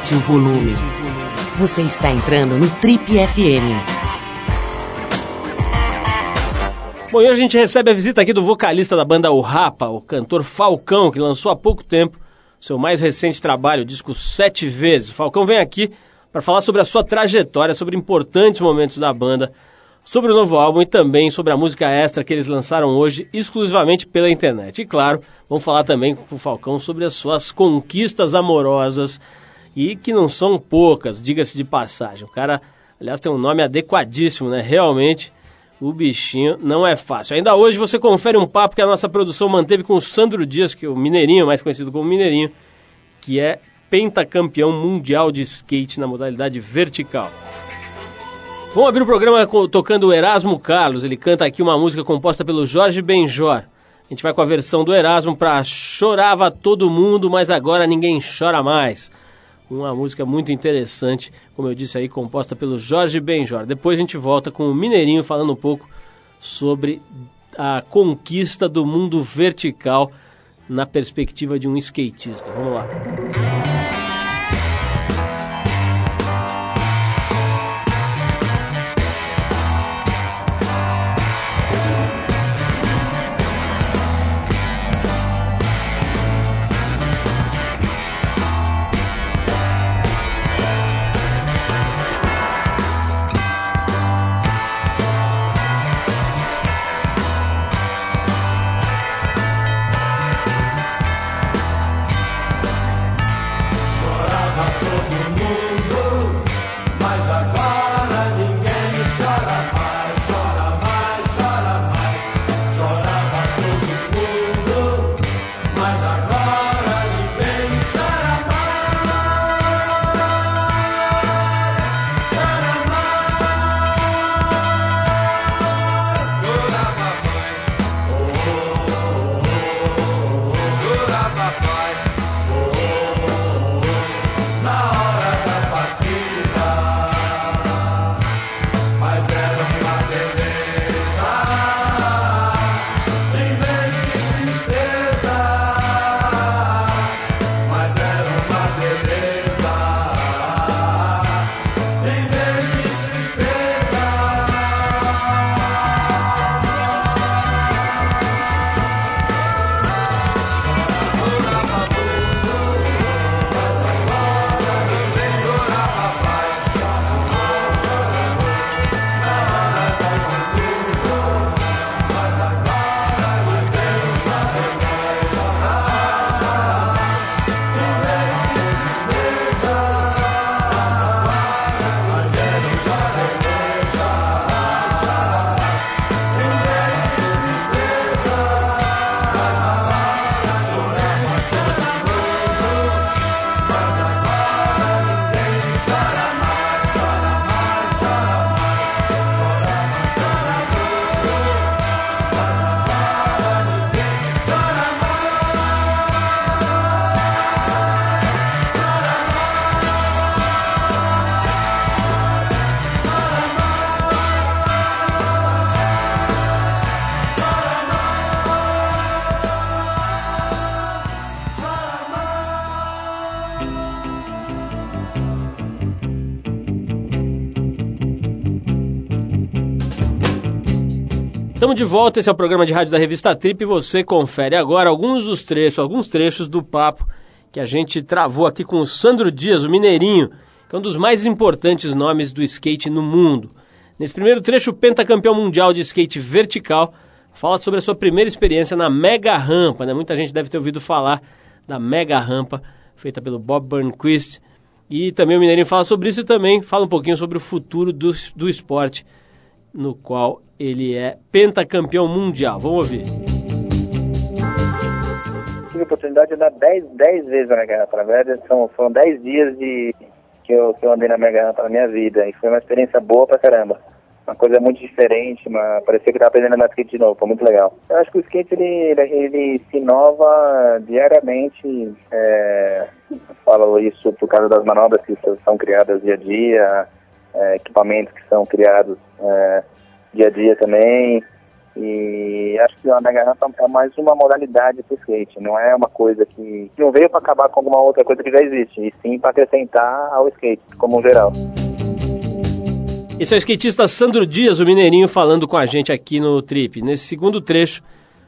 aumente o volume. Você está entrando no Trip FM. Bom, e hoje a gente recebe a visita aqui do vocalista da banda O Rapa, o cantor Falcão, que lançou há pouco tempo seu mais recente trabalho, o disco Sete Vezes. O Falcão vem aqui para falar sobre a sua trajetória, sobre importantes momentos da banda, sobre o novo álbum e também sobre a música extra que eles lançaram hoje exclusivamente pela internet. E claro, vamos falar também com o Falcão sobre as suas conquistas amorosas e que não são poucas, diga-se de passagem. O cara, aliás, tem um nome adequadíssimo, né? Realmente, o bichinho não é fácil. Ainda hoje você confere um papo que a nossa produção manteve com o Sandro Dias, que é o Mineirinho, mais conhecido como Mineirinho, que é pentacampeão mundial de skate na modalidade vertical. Vamos abrir o programa tocando o Erasmo Carlos. Ele canta aqui uma música composta pelo Jorge Benjor. A gente vai com a versão do Erasmo para Chorava Todo Mundo, mas agora ninguém chora mais. Uma música muito interessante, como eu disse aí, composta pelo Jorge Benjor. Depois a gente volta com o Mineirinho falando um pouco sobre a conquista do mundo vertical na perspectiva de um skatista. Vamos lá. De volta, esse é o programa de rádio da revista Trip e você confere agora alguns dos trechos, alguns trechos do papo que a gente travou aqui com o Sandro Dias, o Mineirinho, que é um dos mais importantes nomes do skate no mundo. Nesse primeiro trecho, o pentacampeão mundial de skate vertical fala sobre a sua primeira experiência na mega rampa, né? Muita gente deve ter ouvido falar da mega rampa feita pelo Bob Burnquist. E também o Mineirinho fala sobre isso e também fala um pouquinho sobre o futuro do, do esporte, no qual ele é pentacampeão mundial. Vamos ouvir. Tive a oportunidade de andar 10, 10 vezes na Mega verdade, são, foram 10 dias de, que, eu, que eu andei na Mega Rampa na minha vida. E foi uma experiência boa pra caramba. Uma coisa muito diferente, uma, parecia que estava aprendendo a andar skate de novo, foi muito legal. Eu acho que o skate ele, ele se inova diariamente. É, falo isso por causa das manobras que são criadas dia a dia, é, equipamentos que são criados é, dia a dia também. E acho que a mega rampa é mais uma modalidade para o skate, não é uma coisa que, não veio para acabar com alguma outra coisa que já existe, e sim para acrescentar ao skate, como um geral. Esse é o skatista Sandro Dias, o Mineirinho, falando com a gente aqui no Trip. Nesse segundo trecho,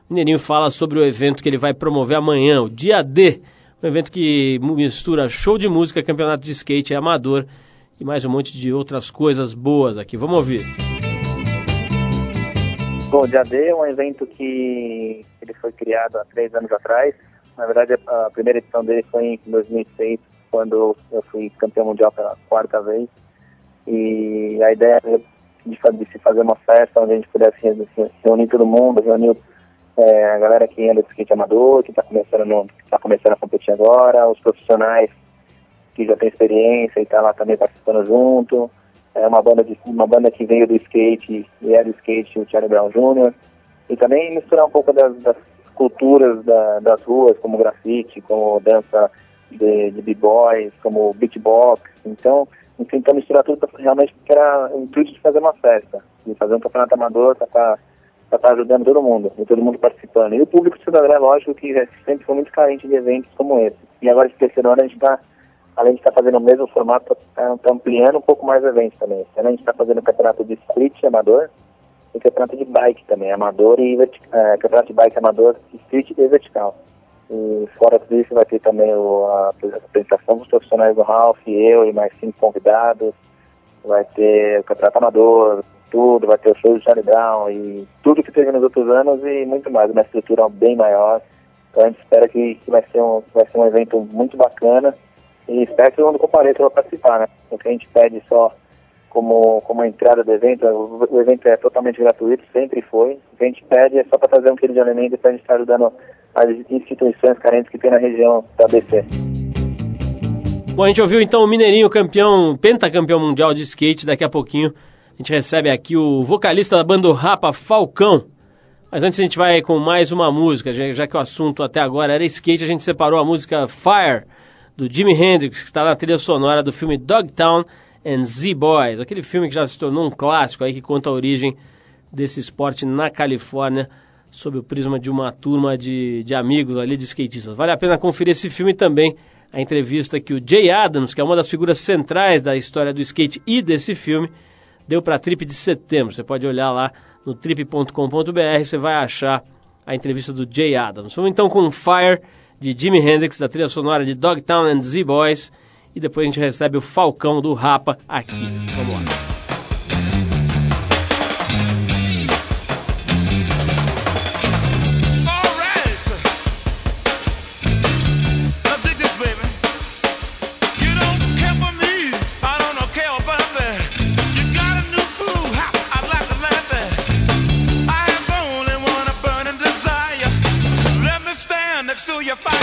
o Mineirinho fala sobre o evento que ele vai promover amanhã, o Dia D, um evento que mistura show de música, campeonato de skate amador e mais um monte de outras coisas boas aqui. Vamos ouvir. Bom, o Dia D é um evento que ele foi criado há três anos atrás. Na verdade, a primeira edição dele foi em 2006, quando eu fui campeão mundial pela quarta vez. E a ideia de, de se fazer uma festa onde a gente pudesse reunir todo mundo, reunir é, a galera que anda de skate amador, que está começando, tá começando a competir agora, os profissionais que já tem experiência e está lá também participando junto é uma banda de uma banda que veio do skate e é do skate o Charlie Brown Jr. e também misturar um pouco das, das culturas da, das ruas como grafite, como dança de, de b-boys, como beatbox, então tentar misturar tudo realmente porque era o intuito de fazer uma festa, de fazer um campeonato amador para estar tá, tá ajudando todo mundo, e todo mundo participando. E o público de é lógico que sempre foi muito carente de eventos como esse. E agora, esse terceiro ano, a gente está além de estar fazendo o mesmo formato, está tá ampliando um pouco mais eventos também. Esse ano a gente está fazendo o campeonato de street amador e campeonato de bike também, amador e é, campeonato de bike amador, street e vertical. E fora tudo isso vai ter também o, a, apresentação dos profissionais do Ralph, eu e mais cinco convidados, vai ter o campeonato amador, tudo, vai ter o show do Charlie Brown e tudo que teve nos outros anos e muito mais, uma estrutura bem maior. Então a gente espera que, que vai, ser um, vai ser um evento muito bacana e espero que todo mundo compareça para participar, né? O que a gente pede só como, como entrada do evento, o, evento é totalmente gratuito, sempre foi. O que a gente pede é só para trazer um quilo de alimento para a gente estar ajudando as instituições carentes que tem na região da ABC. Bom, a gente ouviu então o Mineirinho campeão, pentacampeão mundial de skate, daqui a pouquinho a gente recebe aqui o vocalista da banda Rapa, Falcão. Mas antes a gente vai com mais uma música, já que o assunto até agora era skate, a gente separou a música Fire, do Jimi Hendrix, que está na trilha sonora do filme Dogtown and Z-Boys, aquele filme que já se tornou um clássico aí que conta a origem desse esporte na Califórnia sob o prisma de uma turma de, de amigos ali de skatistas. Vale a pena conferir esse filme também, a entrevista que o Jay Adams, que é uma das figuras centrais da história do skate e desse filme, deu para a Trip de setembro. Você pode olhar lá no trip.com.br, você vai achar a entrevista do Jay Adams. Vamos então com Fire de Jimi Hendrix, da trilha sonora de Dogtown and Z-Boys. E depois a gente recebe o Falcão do Rapa aqui. Vamos lá. You're fine.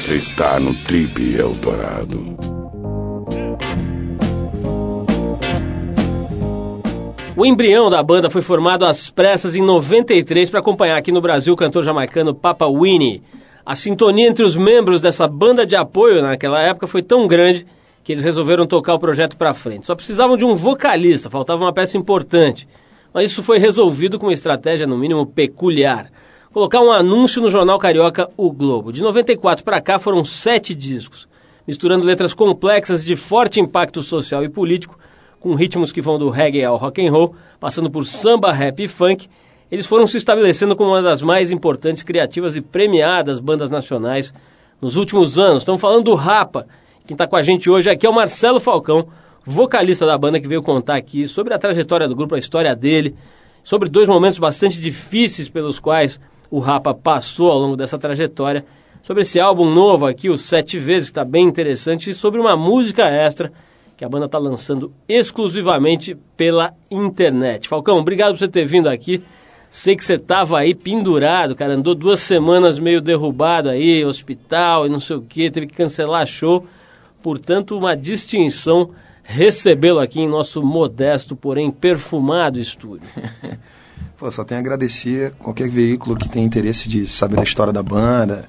Você está no Trip Eldorado. O embrião da banda foi formado às pressas em 93 para acompanhar aqui no Brasil o cantor jamaicano Papa Winnie. A sintonia entre os membros dessa banda de apoio naquela época foi tão grande que eles resolveram tocar o projeto para frente. Só precisavam de um vocalista, faltava uma peça importante. Mas isso foi resolvido com uma estratégia no mínimo peculiar. Colocar um anúncio no jornal carioca O Globo. De 94 para cá foram sete discos, misturando letras complexas de forte impacto social e político com ritmos que vão do reggae ao rock and roll, passando por samba, rap e funk, eles foram se estabelecendo como uma das mais importantes, criativas e premiadas bandas nacionais nos últimos anos. Estamos falando do Rapa. Quem está com a gente hoje aqui é o Marcelo Falcão, vocalista da banda, que veio contar aqui sobre a trajetória do grupo, a história dele, sobre dois momentos bastante difíceis pelos quais o Rapa passou ao longo dessa trajetória, sobre esse álbum novo aqui, o Sete Vezes, que está bem interessante, e sobre uma música extra que a banda está lançando exclusivamente pela internet. Falcão, obrigado por você ter vindo aqui. Sei que você estava aí pendurado, cara, andou duas semanas meio derrubado aí, hospital e não sei o que, teve que cancelar show. Portanto, uma distinção recebê-lo aqui em nosso modesto, porém perfumado estúdio. Pô, só tenho a agradecer qualquer veículo que tenha interesse de saber da história da banda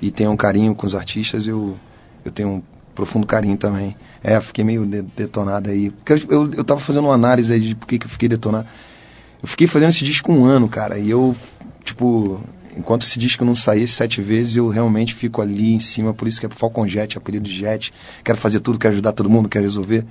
e tenha um carinho com os artistas, eu, eu tenho um profundo carinho também. É, fiquei meio detonado aí. Porque eu, eu tava fazendo uma análise aí de por que, que eu fiquei detonado. Eu fiquei fazendo esse disco um ano, cara, e eu, tipo, enquanto esse disco não sair sete vezes, eu realmente fico ali em cima, por isso que é Falcon Jet, apelido de Jet. Quero fazer tudo, quero ajudar todo mundo, quero resolver.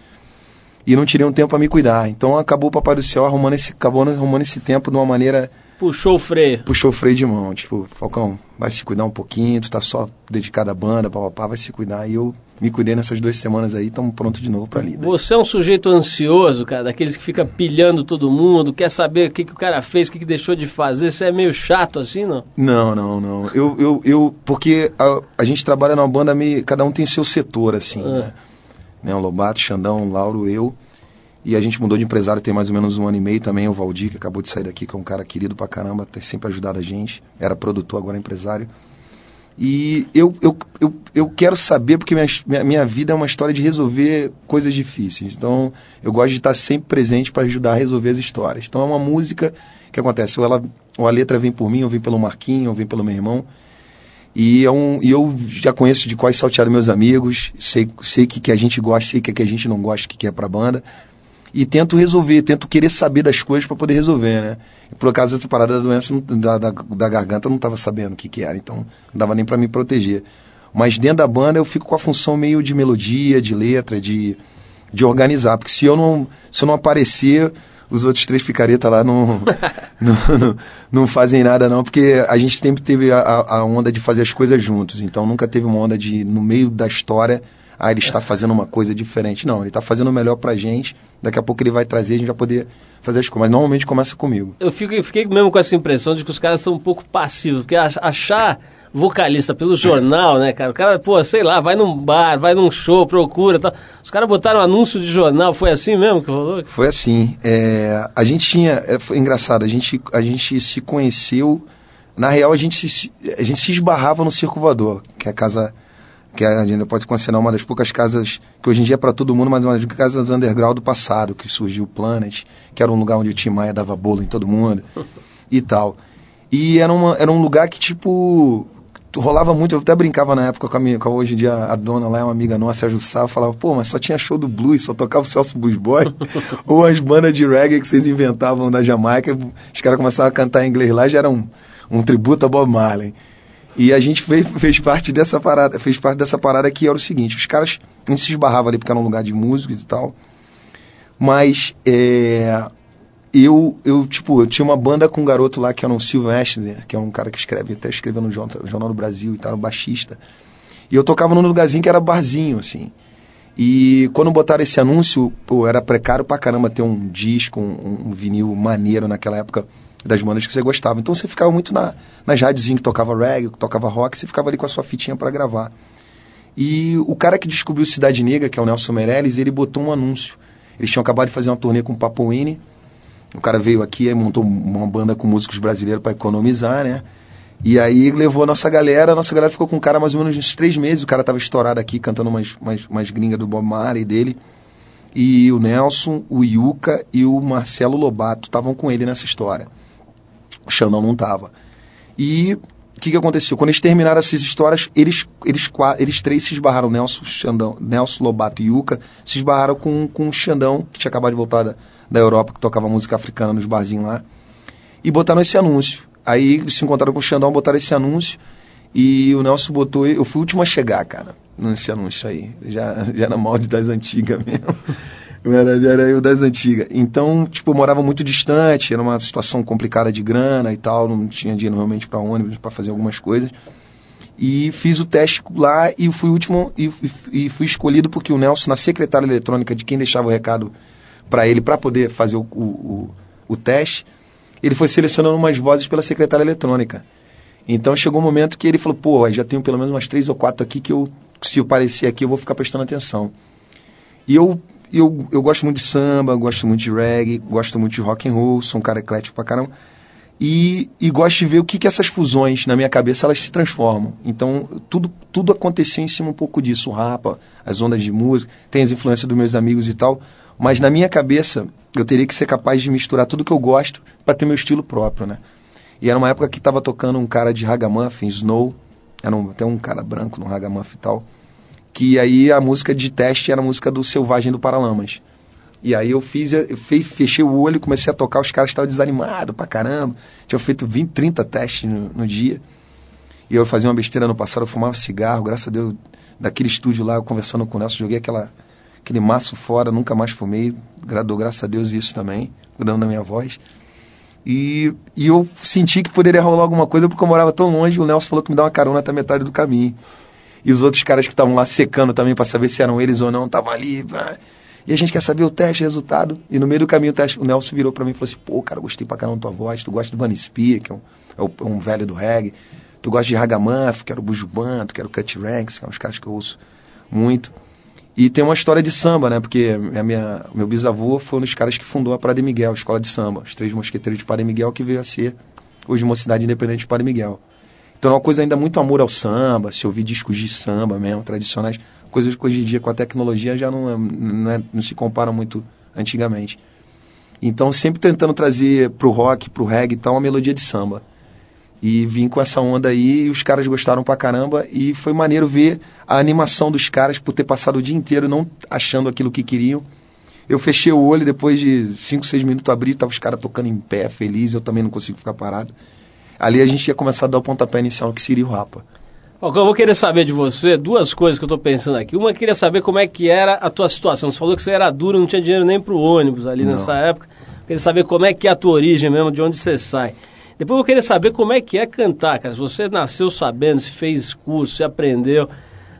E não tirei um tempo para me cuidar. Então acabou o Papai do Céu arrumando esse, acabou arrumando esse tempo de uma maneira Puxou o freio. Puxou o freio de mão. Tipo, Falcão, vai se cuidar um pouquinho, tu tá só dedicado à banda, papapá, vai se cuidar. E eu me cuidei nessas duas semanas aí, estamos pronto de novo pra lida. Você é um sujeito ansioso, cara, daqueles que fica pilhando todo mundo, quer saber o que, que o cara fez, o que, que deixou de fazer. Você é meio chato assim, não? Não, não, não. Eu, eu, eu porque a, a gente trabalha numa banda meio. Cada um tem seu setor, assim, ah. né? Né? O Lobato, Xandão, Lauro, eu. E a gente mudou de empresário tem mais ou menos um ano e meio também. O Valdir, que acabou de sair daqui, que é um cara querido pra caramba, tem sempre ajudado a gente. Era produtor, agora é empresário. E eu, eu, eu, eu quero saber, porque minha, minha, vida é uma história de resolver coisas difíceis. Então, eu gosto de estar sempre presente para ajudar a resolver as histórias. Então, é uma música que acontece, ou, ela, ou a letra vem por mim, ou vem pelo Marquinho, ou vem pelo meu irmão. E, é um, e eu já conheço de quais saltearam meus amigos, sei o sei que, que a gente gosta, sei que, que a gente não gosta, o que, que é pra banda e tento resolver, tento querer saber das coisas para poder resolver, né? Por acaso essa parada da doença da, da, da garganta eu não estava sabendo o que, que era, então não dava nem para me proteger. Mas dentro da banda eu fico com a função meio de melodia, de letra, de, de organizar, porque se eu não se eu não aparecer os outros três picaretas lá não, não, não, não, fazem nada não, porque a gente sempre teve a, a onda de fazer as coisas juntos, então nunca teve uma onda de, no meio da história, ah, ele está fazendo uma coisa diferente. Não, ele está fazendo o melhor para a gente. Daqui a pouco ele vai trazer, a gente vai poder fazer as coisas. Mas normalmente começa comigo. Eu fico, fiquei mesmo com essa impressão de que os caras são um pouco passivos, porque achar vocalista pelo jornal, né, cara? O cara, pô, sei lá, vai num bar, vai num show, procura tal. Os caras botaram um anúncio de jornal, foi assim mesmo que rolou? Foi assim. É, a gente tinha. É, foi engraçado, a gente, a gente se conheceu. Na real, a gente, se, a gente se esbarrava no Circo Voador, que é a casa que a gente pode considerar uma das poucas casas que hoje em dia é para todo mundo, mas uma das casas underground do passado, que surgiu o Planet, que era um lugar onde o Tim Maia dava bolo em todo mundo e tal. E era, uma, era um lugar que, tipo, rolava muito, eu até brincava na época com a minha, com a, hoje em dia a dona lá é uma amiga nossa, a Jussá, falava, pô, mas só tinha show do blues, só tocava o Celso Blues Boy, ou as bandas de reggae que vocês inventavam da Jamaica, os caras começavam a cantar em inglês lá, já era um, um tributo a Bob Marley. E a gente fez, fez parte dessa parada, fez parte dessa parada que era o seguinte, os caras, a gente se esbarrava ali porque era um lugar de músicos e tal, mas é, eu, eu, tipo, eu tinha uma banda com um garoto lá que era um Sylvester, que é um cara que escreve, até escreveu no Jornal, do Brasil e tal, um baixista. E eu tocava num lugarzinho que era barzinho, assim. E quando botaram esse anúncio, pô, era precário pra caramba ter um disco, um, um vinil maneiro naquela época das bandas que você gostava. Então você ficava muito na, nas rádios que tocava reggae, que tocava rock, você ficava ali com a sua fitinha para gravar. E o cara que descobriu Cidade Negra, que é o Nelson Meirelles, ele botou um anúncio. Eles tinham acabado de fazer uma turnê com o Papo Winnie. O cara veio aqui e montou uma banda com músicos brasileiros para economizar, né? E aí levou a nossa galera, a nossa galera ficou com o cara mais ou menos uns três meses. O cara tava estourado aqui, cantando umas, umas, umas gringas do Bob Marley dele. E o Nelson, o Yuka e o Marcelo Lobato estavam com ele nessa história. O Xandão não tava. E o que, que aconteceu? Quando eles terminaram essas histórias, eles, eles, eles três se esbarraram, Nelson, Xandão, Nelson Lobato e Yuka, se esbarraram com, com o Xandão, que tinha acabado de voltar da, da Europa, que tocava música africana nos barzinhos lá, e botaram esse anúncio. Aí eles se encontraram com o Xandão, botaram esse anúncio e o Nelson botou. Eu fui o último a chegar, cara, nesse anúncio aí. Já, já era molde das antigas mesmo. Era, já era eu das antigas. Então, tipo, eu morava muito distante, era uma situação complicada de grana e tal, não tinha dinheiro realmente para ônibus, para fazer algumas coisas. E fiz o teste lá e fui o último e, e fui escolhido porque o Nelson, na secretária eletrônica de quem deixava o recado para ele para poder fazer o, o, o, teste, ele foi selecionando umas vozes pela secretária eletrônica. Então chegou um momento que ele falou, pô, já tenho pelo menos umas três ou quatro aqui que eu, se eu aparecer aqui, eu vou ficar prestando atenção. E eu, eu, eu gosto muito de samba, gosto muito de reggae, gosto muito de rock and roll, sou um cara eclético pra caramba. E, e gosto de ver o que, que essas fusões na minha cabeça elas se transformam. Então tudo, tudo aconteceu em cima um pouco disso, o rapa, as ondas de música, tem as influências dos meus amigos e tal. Mas na minha cabeça, eu teria que ser capaz de misturar tudo que eu gosto para ter meu estilo próprio, né? E era uma época que estava tocando um cara de ragamuffin, Snow, era um, até um cara branco no ragamuffin e tal, que aí a música de teste era a música do Selvagem do Paralamas. E aí eu fiz, eu fechei o olho, comecei a tocar, os caras estavam desanimados pra caramba. Tinha feito 20, 30 testes no, no, dia. E eu fazia uma besteira no passado, eu fumava cigarro, graças a Deus, daquele estúdio lá, eu conversando com o Nelson, joguei aquela aquele maço fora, nunca mais fumei, dou graças a Deus isso também, cuidando da minha voz. E, e eu senti que poderia rolar alguma coisa porque eu morava tão longe, o Nelson falou que me dá uma carona até metade do caminho. E os outros caras que estavam lá secando também para saber se eram eles ou não, estavam ali. E a gente quer saber o teste, o resultado. E no meio do caminho o, teste, o Nelson virou para mim e falou assim: pô, cara, gostei pra caramba da tua voz, tu gosta do Bunny Spear, que é um, é um velho do reggae. Tu gosta de Ragamuff, que era o Bujuban, tu quer o Cut Ranks, que são os caras que eu ouço muito. E tem uma história de samba, né? Porque a minha, meu bisavô foi um dos caras que fundou a Padre Miguel, a escola de samba. Os três mosqueteiros de Padre Miguel, que veio a ser hoje uma cidade independente de Padre Miguel. Então é uma coisa ainda muito amor ao samba, se ouvir discos de samba mesmo, tradicionais. Coisas que hoje em dia com a tecnologia já não, é, não, é, não se comparam muito antigamente. Então sempre tentando trazer pro rock, pro reggae e tal, uma melodia de samba. E vim com essa onda aí, e os caras gostaram pra caramba, e foi maneiro ver a animação dos caras por ter passado o dia inteiro não achando aquilo que queriam. Eu fechei o olho, depois de 5, 6 minutos abri, tava os caras tocando em pé, feliz, eu também não consigo ficar parado. Ali a gente ia começar a dar o pontapé inicial, que seria o Rapa. eu vou querer saber de você duas coisas que eu estou pensando aqui. Uma, eu queria saber como é que era a tua situação. Você falou que você era duro, não tinha dinheiro nem para o ônibus ali não. nessa época. Eu queria saber como é que é a tua origem mesmo, de onde você sai. Depois eu queria saber como é que é cantar, cara. Se você nasceu sabendo, se fez curso, se aprendeu.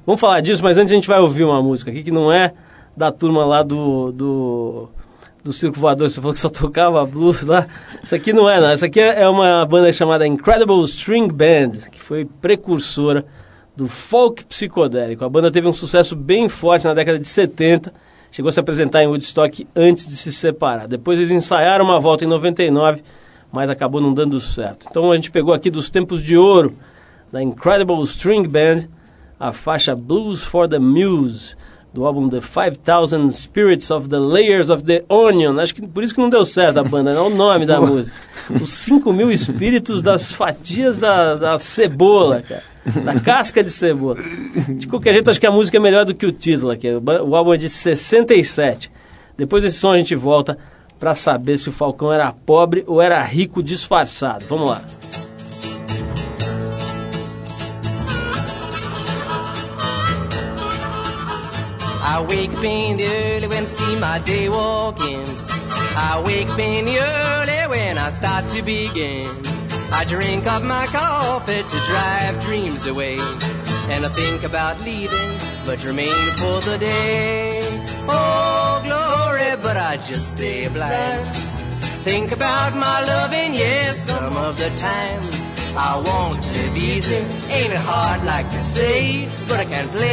Vamos falar disso, mas antes a gente vai ouvir uma música aqui que não é da turma lá do, do, do Circo Voador. Você falou que só tocava blues lá. Isso aqui não é, não. Essa aqui é uma banda chamada Incredible String Band, que foi precursora do folk psicodélico. A banda teve um sucesso bem forte na década de 70. Chegou a se apresentar em Woodstock antes de se separar. Depois eles ensaiaram uma volta em 99 mas acabou não dando certo. Então a gente pegou aqui dos tempos de ouro da Incredible String Band a faixa Blues for the Muse do álbum The 5000 Spirits of the Layers of the Onion. Acho que por isso que não deu certo a banda, não é o nome da música. Os 5 mil espíritos das fatias da, da cebola, cara. Da casca de cebola. De qualquer jeito, acho que a música é melhor do que o título aqui. O álbum é de 67. Depois desse som a gente volta para saber se o Falcão era pobre ou era rico disfarçado. Vamos lá. I wake up in the early when I see my day walking. I wake up in the early when I start to begin. I drink up my coffee to drive dreams away. And I think about leaving, but remain for the day. Oh, glory, but I just stay blind. Think about my loving, yes, some of the time. I want to live easy, ain't it hard like to say, but I can't play.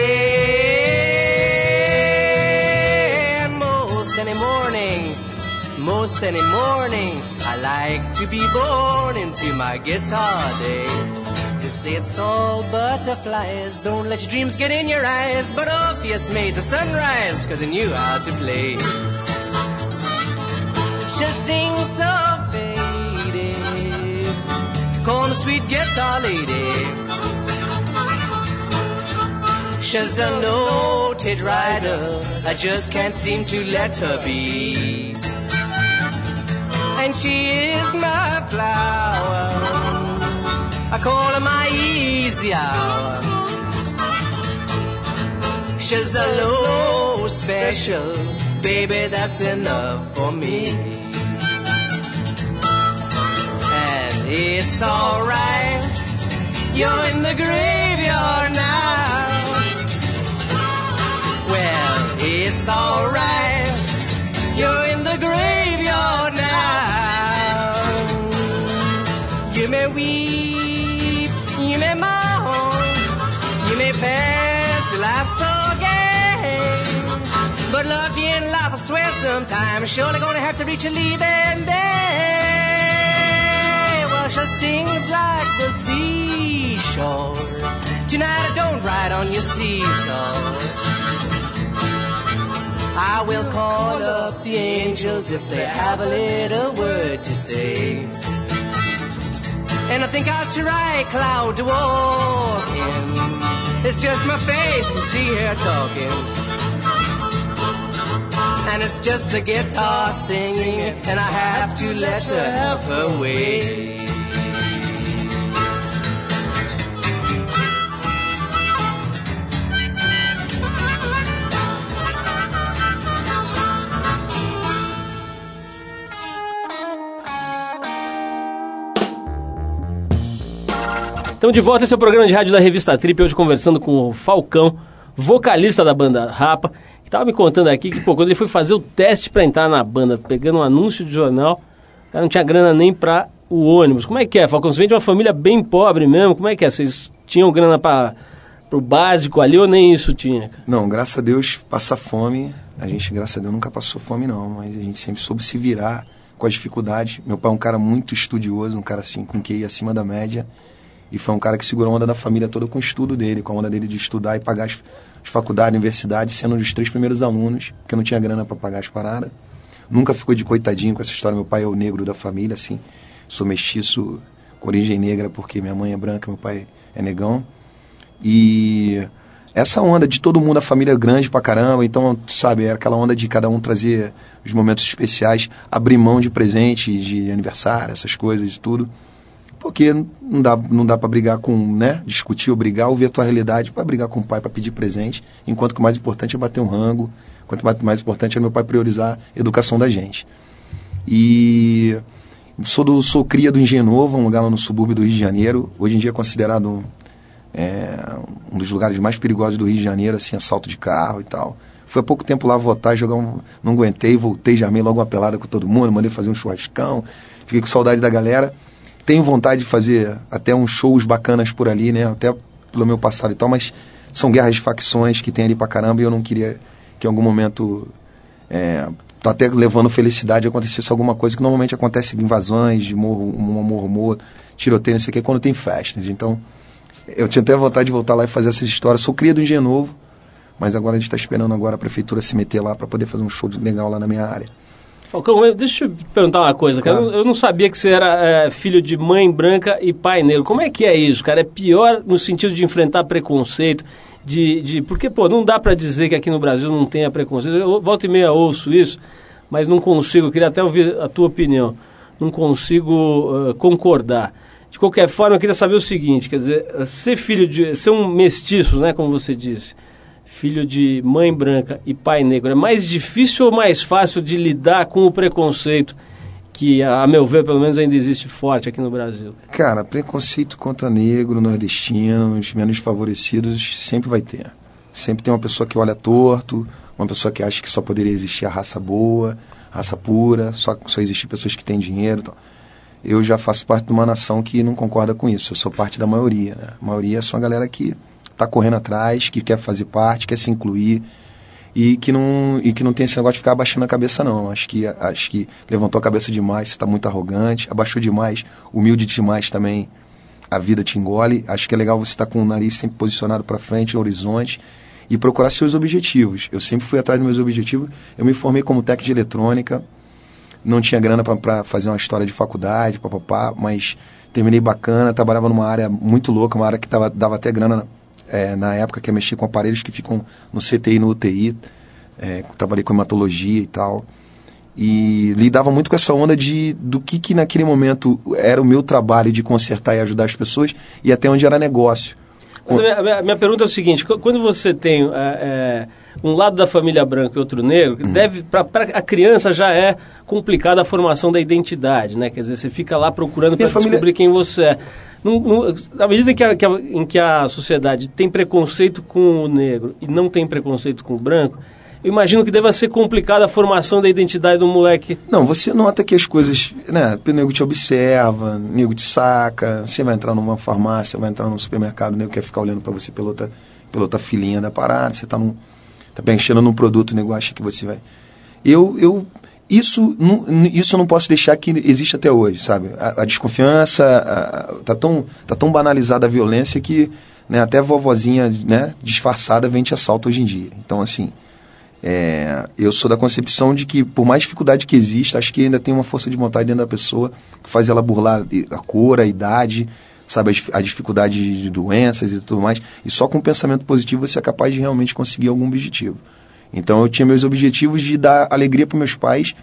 And most any morning, most any morning, I like to be born into my guitar days. To say it's all butterflies, don't let your dreams get in your eyes. But Orpheus made the sunrise, cause he knew how to play. She sings so faded, call me sweet guitar lady. She's a noted rider, I just can't seem to let her be. And she is my flower, I call her my easy hour. She's a low special, baby, that's enough for me. And it's alright, you're in the graveyard now. Well, it's alright. You're in the graveyard But lucky in life, I swear sometime, surely gonna have to reach a leaving day. Well, she sings like the seashore. Tonight I don't ride on your seesaw. I will call up the angels if they have a little word to say. And I think I'll try cloud to walk in. It's just my face you see her talking. And it's just the guitar singing, and I have to let her have her way. Estamos de volta, esse é o programa de rádio da revista Trip, hoje conversando com o Falcão, vocalista da banda Rapa, que estava me contando aqui que, pô, quando ele foi fazer o teste para entrar na banda, pegando um anúncio de jornal, o cara não tinha grana nem para o ônibus. Como é que é, Falcão? Você vem de uma família bem pobre mesmo, como é que é? Vocês tinham grana para o básico ali ou nem isso tinha? Não, graças a Deus, passar fome, a gente, graças a Deus, nunca passou fome não, mas a gente sempre soube se virar com as dificuldades. Meu pai é um cara muito estudioso, um cara assim, com QI acima da média, e foi um cara que segurou a onda da família toda com o estudo dele, com a onda dele de estudar e pagar as, as faculdades, universidades, sendo um dos três primeiros alunos, porque não tinha grana para pagar as paradas. Nunca ficou de coitadinho com essa história. Meu pai é o negro da família, assim. Sou mestiço com origem negra, porque minha mãe é branca, meu pai é negão. E essa onda de todo mundo, a família é grande pra caramba, então, sabe, era aquela onda de cada um trazer os momentos especiais, abrir mão de presente, de aniversário, essas coisas e tudo porque não dá, não dá para brigar com, né, discutir ou brigar ou ver a tua realidade para brigar com o pai para pedir presente, enquanto que o mais importante é bater um rango, enquanto o mais importante é meu pai priorizar a educação da gente. E sou, do, sou cria do Engenho Novo, um lugar lá no subúrbio do Rio de Janeiro, hoje em dia é considerado um, é, um dos lugares mais perigosos do Rio de Janeiro, assim, assalto de carro e tal. Fui há pouco tempo lá votar, jogar um, não aguentei, voltei, já amei logo uma pelada com todo mundo, mandei fazer um churrascão, fiquei com saudade da galera tenho vontade de fazer até uns shows bacanas por ali, né? Até pelo meu passado e tal, mas são guerras de facções que tem ali pra caramba e eu não queria que em algum momento é, tá até levando felicidade acontecesse alguma coisa que normalmente acontece em invasões de morro, morro morto, tiroteio, não sei o que, quando tem festas. Então, eu tinha até vontade de voltar lá e fazer essa história. Sou cria do Engenho Novo, mas agora a gente está esperando agora a prefeitura se meter lá para poder fazer um show legal lá na minha área. Falcão, deixa eu te perguntar uma coisa, cara. Claro. Eu, não sabia que você era é, filho de mãe branca e pai negro. Como é que é isso, cara? É pior no sentido de enfrentar preconceito, de... de porque, pô, não dá para dizer que aqui no Brasil não tenha preconceito. Eu volta e meia ouço isso, mas não consigo, eu queria até ouvir a tua opinião. Não consigo uh, concordar. De qualquer forma, eu queria saber o seguinte, quer dizer, ser filho de... ser um mestiço, né, como você disse filho de mãe branca e pai negro, é mais difícil ou mais fácil de lidar com o preconceito que, a meu ver, pelo menos ainda existe forte aqui no Brasil? Cara, preconceito contra negro, nordestino, os menos favorecidos, sempre vai ter. Sempre tem uma pessoa que olha torto, uma pessoa que acha que só poderia existir a raça boa, raça pura, só, só existir pessoas que têm dinheiro. Então. Eu já faço parte de uma nação que não concorda com isso. Eu sou parte da maioria. Né? A maioria é só a galera que está correndo atrás, que quer fazer parte, quer se incluir. e que não e que não tem esse negócio de ficar abaixando a cabeça não. Acho que acho que levantou a cabeça demais, está muito arrogante, abaixou demais, humilde demais também. A vida te engole. Acho que é legal você estar com o nariz sempre posicionado para frente, no horizonte e procurar seus objetivos. Eu sempre fui atrás dos meus objetivos. Eu me formei como técnico de eletrônica. Não tinha grana para fazer uma história de faculdade, papapá, mas terminei bacana, trabalhava numa área muito louca, uma área que tava, dava até grana é, na época que eu mexia com aparelhos que ficam no CTI e no UTI. É, trabalhei com hematologia e tal. E lidava muito com essa onda de do que, que naquele momento era o meu trabalho de consertar e ajudar as pessoas e até onde era negócio. Mas a minha, a minha- pergunta é o seguinte: qu- quando você tem é, é, um lado da família branca e outro negro, Hum. deve para a criança já é complicada a formação da identidade, né? Quer dizer, você fica lá procurando para família- descobrir quem você é. Não- à medida que a, que a- em que a sociedade tem preconceito com o negro e não tem preconceito com o branco, eu imagino que deva ser complicada a formação da identidade do moleque. Não, você nota que as coisas, né, o nego te observa, o nego te saca, você vai entrar numa farmácia, vai entrar num supermercado, o nego quer ficar olhando para você pela outra, pela outra filinha da parada, você tá, num, tá mexendo num produto, o nego acha que você vai... Eu, eu, isso, não, isso eu não posso deixar que existe até hoje, sabe? A, a desconfiança, a- tá, tão, tá tão banalizada a violência que né, até vovozinha né, disfarçada vem te assalta hoje em dia. Então, assim... É, eu sou da concepção de que, por mais dificuldade que exista, acho que ainda tem uma força de vontade dentro da pessoa que faz ela burlar a cor, a idade, sabe, a a dificuldade de doenças e tudo mais. E só com um pensamento positivo você é capaz de realmente conseguir algum objetivo. Então eu tinha meus objetivos de dar alegria para meus pais,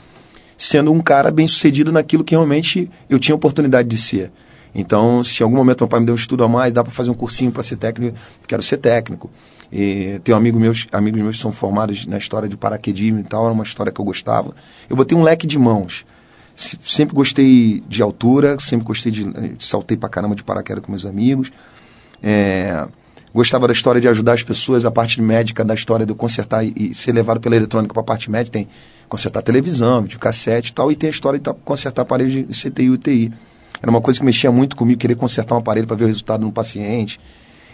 sendo um cara bem sucedido naquilo que realmente eu tinha oportunidade de ser. Então, se em algum momento meu pai me deu um estudo a mais, dá para fazer um cursinho para ser técnico, quero ser técnico. E tenho amigo meus, amigos meus que são formados na história de paraquedismo e tal, era uma história que eu gostava. Eu botei um leque de mãos. Se- Sempre gostei de altura, sempre gostei de. Saltei pra caramba de paraquedas com meus amigos. É, gostava da história de ajudar as pessoas, a parte médica da história de eu consertar e, e ser levado pela eletrônica para a parte médica. Tem consertar televisão, videocassete e tal, e tem a história de consertar aparelhos de CTI e UTI. Era uma coisa que mexia muito comigo, querer consertar um aparelho para ver o resultado no paciente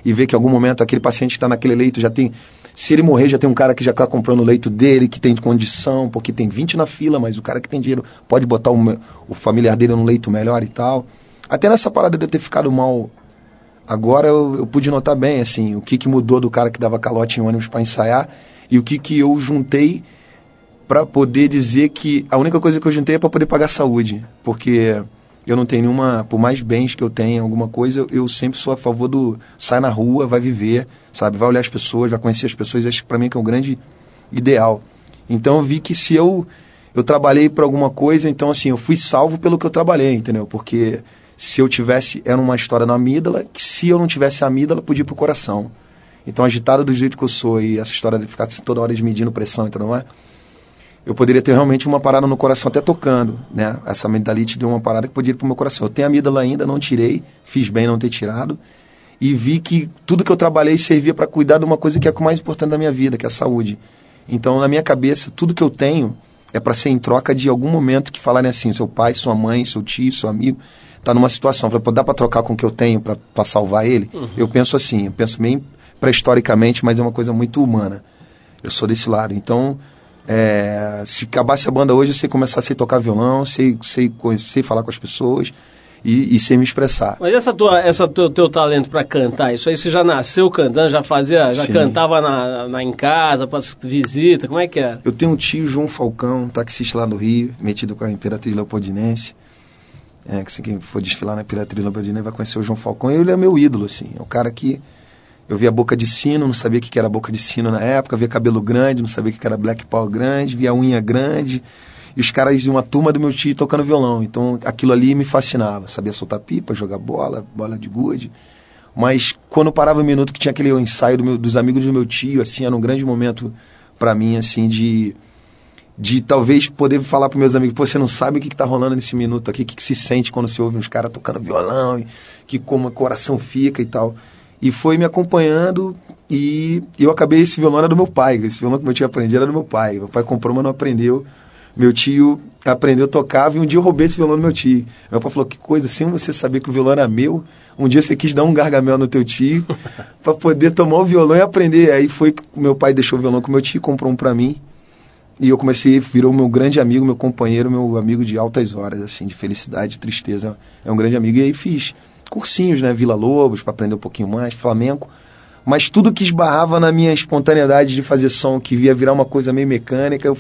e ver que em algum momento aquele paciente está naquele leito já tem. Se ele morrer, já tem um cara que já está comprando o leito dele, que tem condição, porque tem 20 na fila, mas o cara que tem dinheiro pode botar o, o familiar dele num leito melhor e tal. Até nessa parada de eu ter ficado mal Agora eu, eu pude notar bem, assim, o que, que mudou do cara que dava calote em ônibus para ensaiar e o que, que eu juntei para poder dizer que a única coisa que eu juntei é para poder pagar saúde. Porque eu não tenho nenhuma, por mais bens que eu tenha, alguma coisa, eu sempre sou a favor do sai na rua, vai viver, sabe? Vai olhar as pessoas, vai conhecer as pessoas, acho que para mim que é o grande ideal. Então eu vi que se eu eu trabalhei para alguma coisa, então assim, eu fui salvo pelo que eu trabalhei, entendeu? Porque se eu tivesse, era uma história na amígdala, que se eu não tivesse a amígdala, podia ir pro coração. Então, agitado do jeito que eu sou e essa história de ficar toda hora medindo pressão e tudo mais, eu poderia ter realmente uma parada no coração até tocando, né? Essa amigdalite deu uma parada que podia ir pro meu coração. Eu tenho amígdala ainda, não tirei, fiz bem não ter tirado e vi que tudo que eu trabalhei servia para cuidar de uma coisa que é o mais importante da minha vida, que é a saúde. Então, na minha cabeça, tudo que eu tenho é para ser em troca de algum momento que falarem assim, seu pai, sua mãe, seu tio, seu amigo, tá numa situação, fala, pô, dá para trocar com o que eu tenho para salvar ele? Eu penso assim, eu penso bem pré-historicamente, mas é uma coisa muito humana. Eu sou desse lado. Então, é, se acabasse a banda hoje, eu sei começar a sei tocar violão, sei, sei, sei falar com as pessoas e, e sei me expressar. Mas essa tua, essa teu, teu talento para cantar, isso aí você já nasceu cantando, já fazia, já Sim. cantava na, na, em casa, para visita, como é que é? Eu tenho um tio, João Falcão, taxista lá do Rio, metido com a Imperatriz Leopoldinense. É, que se quem for desfilar na Imperatriz Leopoldinense vai conhecer o João Falcão. Ele é meu ídolo, assim. É o cara que eu via boca de sino, não sabia o que era boca de sino na época, via cabelo grande, não sabia o que era black power grande, via unha grande. E os caras de uma turma do meu tio tocando violão. Então aquilo ali me fascinava. Sabia soltar pipa, jogar bola, bola de gude. Mas quando parava um minuto que tinha aquele ensaio do meu- dos amigos do meu tio, assim, era um grande momento para mim, assim, de de talvez poder falar para meus amigos, você não sabe o que, que tá rolando nesse minuto aqui, o que, que se sente quando você ouve uns caras tocando violão, e que como o coração fica e tal. E foi me acompanhando e eu acabei, esse violão era do meu pai, esse violão que meu tio aprendia era do meu pai. Meu pai comprou, mas não aprendeu. Meu tio aprendeu, tocava e um dia eu roubei esse violão do meu tio. Meu pai falou, que coisa, sem você saber que o violão era meu, um dia você quis dar um gargamel no teu tio para poder tomar o violão e aprender. Aí foi que meu pai deixou o violão com meu tio, comprou um para mim. E eu comecei, virou meu grande amigo, meu companheiro, meu amigo de altas horas, assim, de felicidade, de tristeza. É um grande amigo. E aí fiz cursinhos, né? Vila Lobos, para aprender um pouquinho mais, Flamengo. Mas tudo que esbarrava na minha espontaneidade de fazer som, que via virar uma coisa meio mecânica, eu,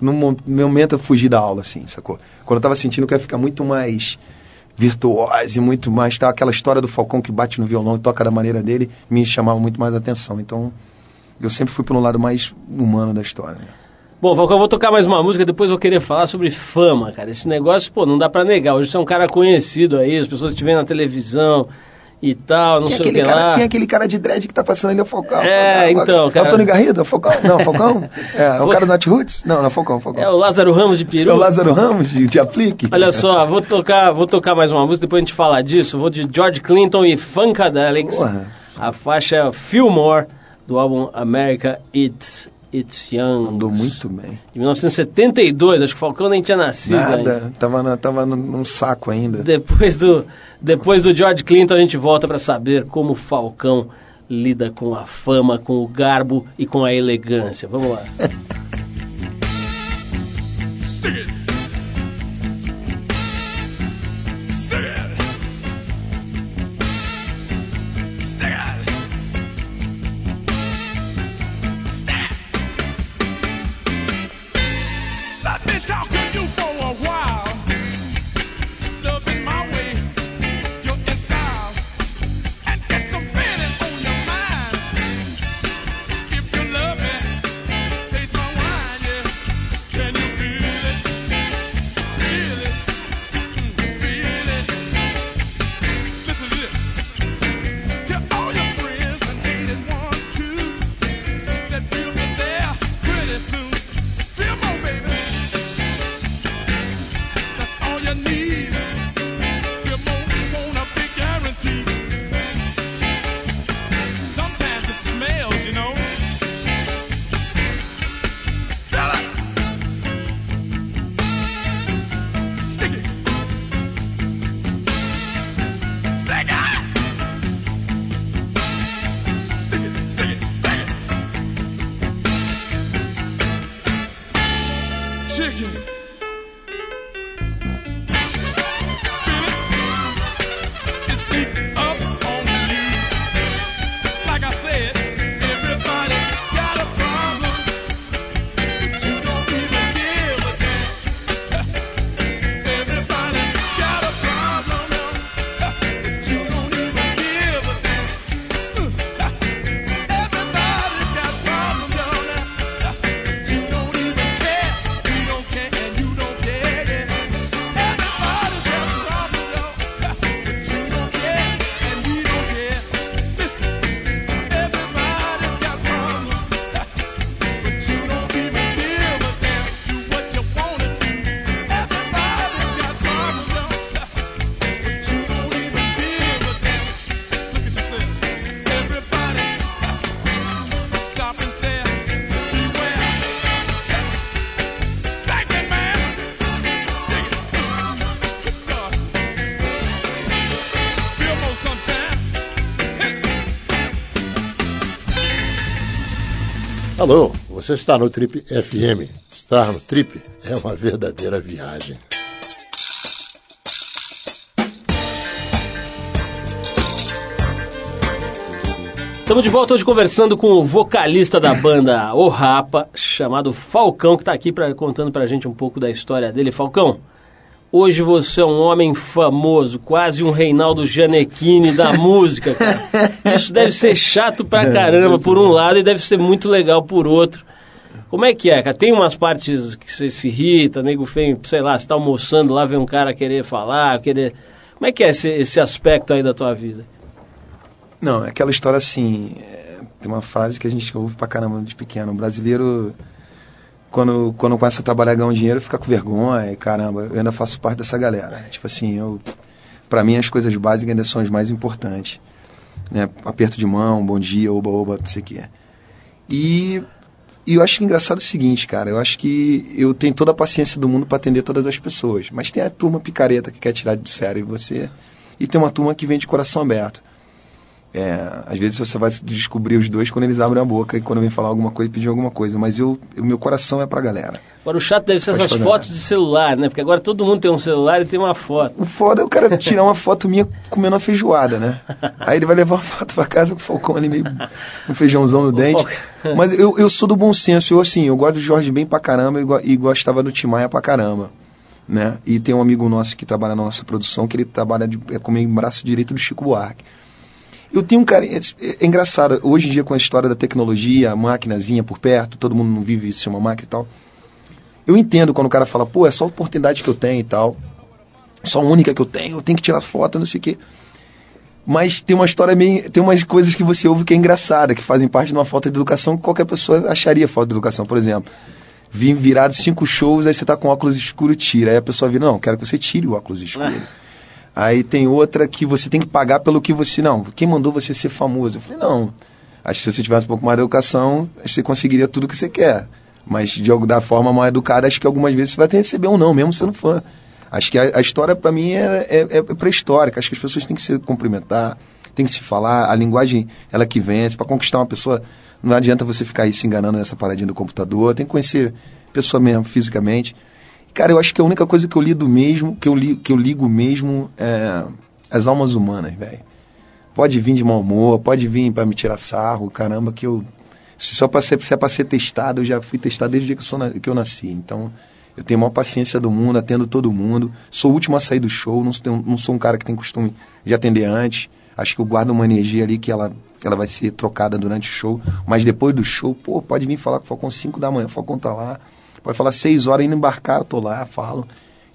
num momento eu fugi da aula, assim, sacou? Quando eu tava sentindo que ia ficar muito mais virtuoso e muito mais, tá? aquela história do Falcão que bate no violão e toca da maneira dele, me chamava muito mais atenção. Então, eu sempre fui pelo lado mais humano da história, né? Bom, Falcão, eu vou tocar mais uma música, depois eu vou querer falar sobre fama, cara. Esse negócio, pô, não dá pra negar. Hoje você é um cara conhecido aí, as pessoas te veem na televisão e tal, não Quem é, sei o aquele que cara, lá. quem é aquele cara de dread que tá passando ali? É o Falcão. É, Falcão. então, É cara. o Tony Garrido? É o Falcão? Não, o Falcão? É, é o cara do Nat Roots? Não, não é o Falcão, é o Falcão. É o Lázaro Ramos de Peru. É o Lázaro Ramos, de, de aplique. Olha só, vou tocar, vou tocar mais uma música, depois a gente fala disso. Vou de George Clinton e Funkadelics. Porra. A faixa é Fillmore, do álbum America It's, It's Young. Andou muito bem. De 1972, acho que o Falcão nem tinha nascido ainda. Nada, tava, na, tava num- num saco ainda. Depois do, depois do George Clinton, a gente volta para saber como o Falcão lida com a fama, com o garbo e com a elegância. Vamos lá. Alô, você está no Trip FM. Estar no Trip é uma verdadeira viagem. Estamos de volta hoje conversando com o vocalista da banda O Rapa, chamado Falcão, que está aqui pra, contando pra gente um pouco da história dele. Falcão, hoje você é um homem famoso, quase um Reinaldo Gianecchini da música, cara. Isso deve ser chato pra caramba por um lado e deve ser muito legal por outro. Como é que é, cara? Tem umas partes que você se irrita, nego feio, sei lá, você tá almoçando lá, vem um cara querer falar, querer... Como é que é esse, esse aspecto aí da tua vida? Não, é aquela história assim. é, tem uma frase que a gente ouve pra caramba de pequeno. O brasileiro, quando, quando começa a trabalhar e ganhar um dinheiro, fica com vergonha. E caramba, eu ainda faço parte dessa galera. Tipo assim, eu. Pra mim, as coisas básicas ainda são as mais importantes. Né? Aperto de mão, bom dia, oba, oba, não sei o quê. E E eu acho que engraçado o seguinte, cara. Eu acho que eu tenho toda a paciência do mundo para atender todas as pessoas. Mas tem a turma picareta que quer tirar do sério você. E tem uma turma que vem de coração aberto. É, às vezes você vai descobrir os dois quando eles abrem a boca e quando vem falar alguma coisa e pedir alguma coisa. Mas eu, o meu coração é pra galera. Agora o chato deve ser Pode essas fotos de celular, né? Porque agora todo mundo tem um celular e tem uma foto. O foda é o cara tirar uma foto minha comendo uma feijoada, né? Aí ele vai levar uma foto pra casa com o Falcão ali meio um feijãozão no dente. Mas eu, eu sou do bom senso. Eu, assim, eu gosto do Jorge bem pra caramba e, go- e gostava do Timaya pra caramba. Né? E tem um amigo nosso que trabalha na nossa produção que ele trabalha de, é comigo em braço direito do Chico Buarque. Eu tenho um carinho. É, é engraçado, hoje em dia com a história da tecnologia, a maquinazinha por perto, todo mundo não vive sem uma máquina e tal. Eu entendo quando o cara fala, pô, é só a oportunidade que eu tenho e tal. Só a única que eu tenho, eu tenho que tirar foto, não sei o quê. Mas tem uma história meio. Tem umas coisas que você ouve que é engraçada, que fazem parte de uma falta de educação que qualquer pessoa acharia falta de educação. Por exemplo, vim virado cinco shows, aí você tá com óculos escuro, tira. Aí a pessoa vira, não, quero que você tire o óculos escuro. Aí tem outra que você tem que pagar pelo que você. Não, quem mandou você ser famoso? Eu falei, não. Acho que se você tivesse um pouco mais de educação, você conseguiria tudo que você quer. Mas de alguma forma mal educada, acho que algumas vezes você vai ter que receber um não, mesmo sendo fã. Acho que a, a história, para mim, é, é, é pré-histórica. Acho que as pessoas têm que se cumprimentar, têm que se falar. A linguagem, ela que vence. Para conquistar uma pessoa, não adianta você ficar aí se enganando nessa paradinha do computador. Tem que conhecer a pessoa mesmo, fisicamente. Cara, eu acho que a única coisa que eu lido mesmo, que eu, li, que eu ligo mesmo, é as almas humanas, velho. Pode vir de mau humor, pode vir para me tirar sarro, caramba, que eu. Só pra ser, se é pra ser testado, eu já fui testado desde o dia que eu, sou na- que eu nasci. Então, eu tenho a maior paciência do mundo, atendo todo mundo. Sou o último a sair do show, não, não sou um cara que tem costume de atender antes. Acho que eu guardo uma energia ali que ela, ela vai ser trocada durante o show. Mas depois do show, pô, pode vir falar com o Falcão 5 da manhã, o Falcão tá lá. Pode falar 6 horas indo embarcar, eu tô lá, falo.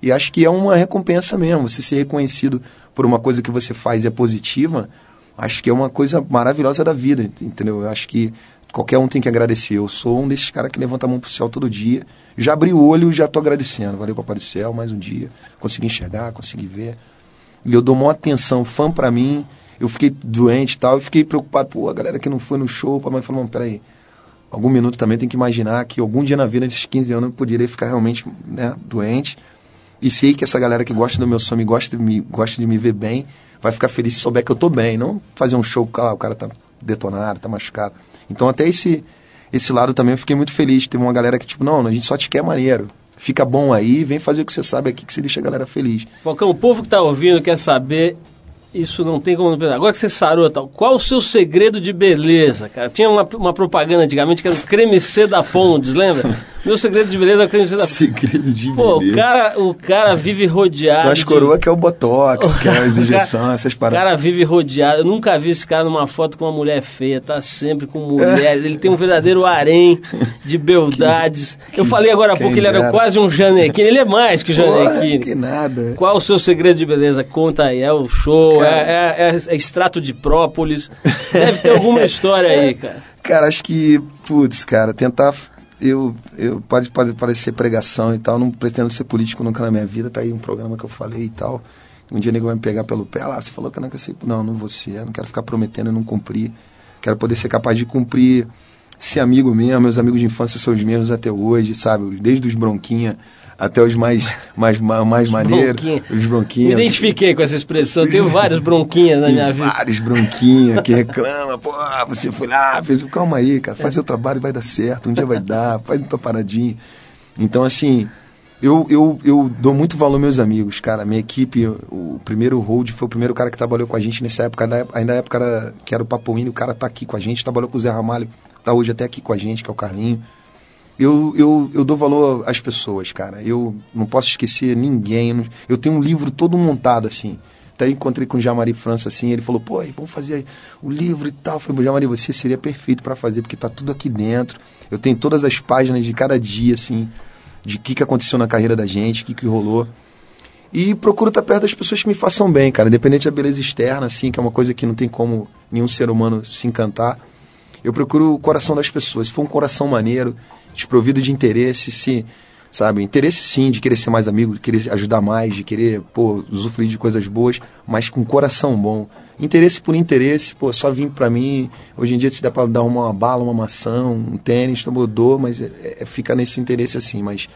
E acho que é uma recompensa mesmo, você ser reconhecido por uma coisa que você faz e é positiva, acho que é uma coisa maravilhosa da vida, ent- entendeu? Eu acho que qualquer um tem que agradecer. Eu sou um desses caras que levanta a mão pro céu todo dia. Já abri o olho e já tô agradecendo. Valeu, Papai do Céu, mais um dia. Consegui enxergar, consegui ver. E eu dou maior atenção, fã pra mim. Eu fiquei doente e tal, eu fiquei preocupado, pô, a galera que não foi no show, a mãe falou, não, peraí, algum minuto também tem que imaginar que algum dia na vida, nesses 15 anos, eu poderia ficar realmente né, doente. E sei que essa galera que gosta do meu som e gosta de me, gosta de me ver bem, vai ficar feliz se souber que eu tô bem. Não fazer um show, ah, o cara tá detonado, tá machucado. Então até esse, esse lado também eu fiquei muito feliz. Teve uma galera que, tipo, não, a gente só te quer maneiro. Fica bom aí, vem fazer o que você sabe aqui, que você deixa a galera feliz. Falcão, o povo que tá ouvindo quer saber. Isso não tem como. não pensar. Agora que você sarou tal, qual o seu segredo de beleza, cara? Tinha uma, uma propaganda antigamente que era o creme C da Pondes, lembra? Meu segredo de beleza é o creme Pondes. Segredo de Pô, o beleza. cara, o cara vive rodeado. As de- coroas que é o Botox, que é as O injeções, essas O paradas. cara vive rodeado. Eu nunca vi esse cara numa foto com uma mulher feia. Tá sempre com mulheres. Ele tem um verdadeiro harém de beldades. Eu falei agora há pouco que ele era dera. quase um Janequine. Ele é mais que Porra, Janequine. que nada. Qual o seu segredo de beleza? Conta aí. É o show? É, é- é- é extrato de própolis? Deve ter alguma história aí, cara. Cara, acho que, putz, cara, tentar. Eu, eu pode, pode parecer pregação e tal, não pretendo ser político nunca na minha vida, tá aí um programa que eu falei e tal. Um dia nego vai me pegar pelo pé, lá, você falou que eu não quero ser. Não, não vou ser, não quero ficar prometendo e não cumprir. Quero poder ser capaz de cumprir, ser amigo mesmo, meus amigos de infância são os mesmos até hoje, sabe? Desde os bronquinha até os mais, mais, mais, maneiros. Bronquinha. Os Me bronquinhas. identifiquei com essa expressão. Eu tenho vários bronquinhas na minha vida. vários bronquinha que reclama, pô, você foi lá, fez. Calma aí, cara, faz seu trabalho vai dar certo, um dia vai dar, faz tua paradinha. Então, assim, eu, eu, eu dou muito valor aos meus amigos, cara. Minha equipe, o primeiro hold foi o primeiro cara que trabalhou com a gente nessa época, da- ainda na época era, que era o Papoini, o cara tá aqui com a gente, trabalhou com o Zé Ramalho, tá hoje até aqui com a gente, que é o Carlinho. Eu, eu, eu dou valor às pessoas, cara. Eu não posso esquecer ninguém. eu tenho um livro todo montado, assim. Até encontrei com o Jamari França, assim, ele falou, pô, vamos fazer o livro e tal. Eu falei, Jamari, você seria perfeito para fazer, porque tá tudo aqui dentro. Eu tenho todas as páginas de cada dia, assim, de o que, que aconteceu na carreira da gente, o que, que rolou. E procuro estar perto das pessoas que me façam bem, cara. Independente da beleza externa, assim, que é uma coisa que não tem como nenhum ser humano se encantar. Eu procuro o coração das pessoas. Se for um coração maneiro, desprovido de interesse, se, sabe, interesse sim, de querer ser mais amigo, de querer ajudar mais, de querer, pô, usufruir de coisas boas, mas com coração bom. interesse por interesse, pô, só vim pra mim. Hoje em dia, se dá pra dar uma bala, uma maçã, um tênis, então eu dou, mas é- é- fica nesse interesse assim. Mas